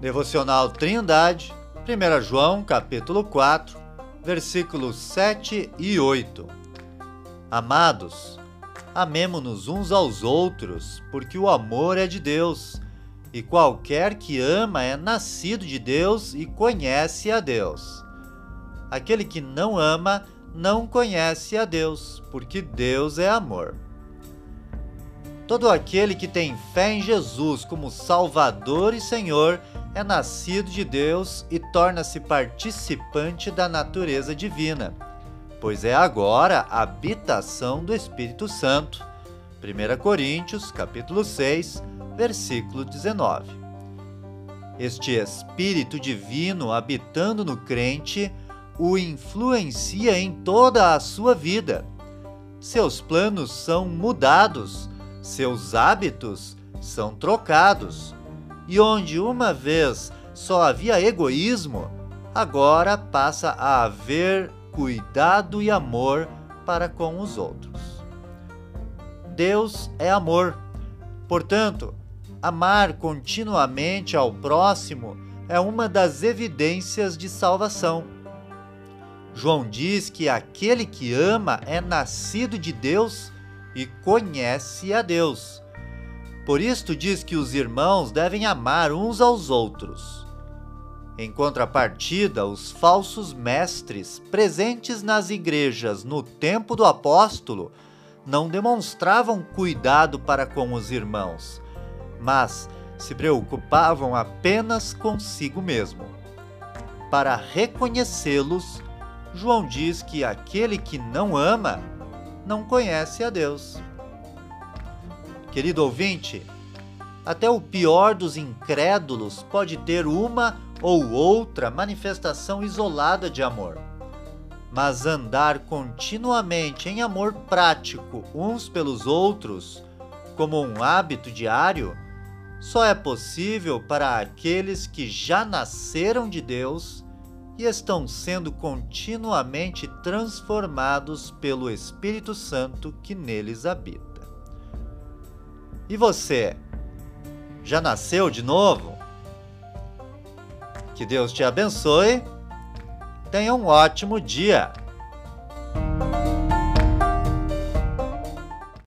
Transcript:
Devocional Trindade, 1 João, capítulo 4, versículos 7 e 8. Amados, amemo-nos uns aos outros, porque o amor é de Deus, e qualquer que ama é nascido de Deus e conhece a Deus. Aquele que não ama não conhece a Deus, porque Deus é amor. Todo aquele que tem fé em Jesus como Salvador e Senhor é nascido de Deus e torna-se participante da natureza divina, pois é agora a habitação do Espírito Santo. 1 Coríntios, capítulo 6, versículo 19. Este Espírito divino habitando no crente o influencia em toda a sua vida. Seus planos são mudados, seus hábitos são trocados e onde uma vez só havia egoísmo, agora passa a haver cuidado e amor para com os outros. Deus é amor. Portanto, amar continuamente ao próximo é uma das evidências de salvação. João diz que aquele que ama é nascido de Deus e conhece a Deus. Por isto diz que os irmãos devem amar uns aos outros. Em contrapartida, os falsos mestres presentes nas igrejas no tempo do apóstolo não demonstravam cuidado para com os irmãos, mas se preocupavam apenas consigo mesmo. Para reconhecê-los, João diz que aquele que não ama não conhece a Deus. Querido ouvinte, até o pior dos incrédulos pode ter uma ou outra manifestação isolada de amor. Mas andar continuamente em amor prático uns pelos outros, como um hábito diário, só é possível para aqueles que já nasceram de Deus e estão sendo continuamente transformados pelo Espírito Santo que neles habita. E você? Já nasceu de novo? Que Deus te abençoe. Tenha um ótimo dia.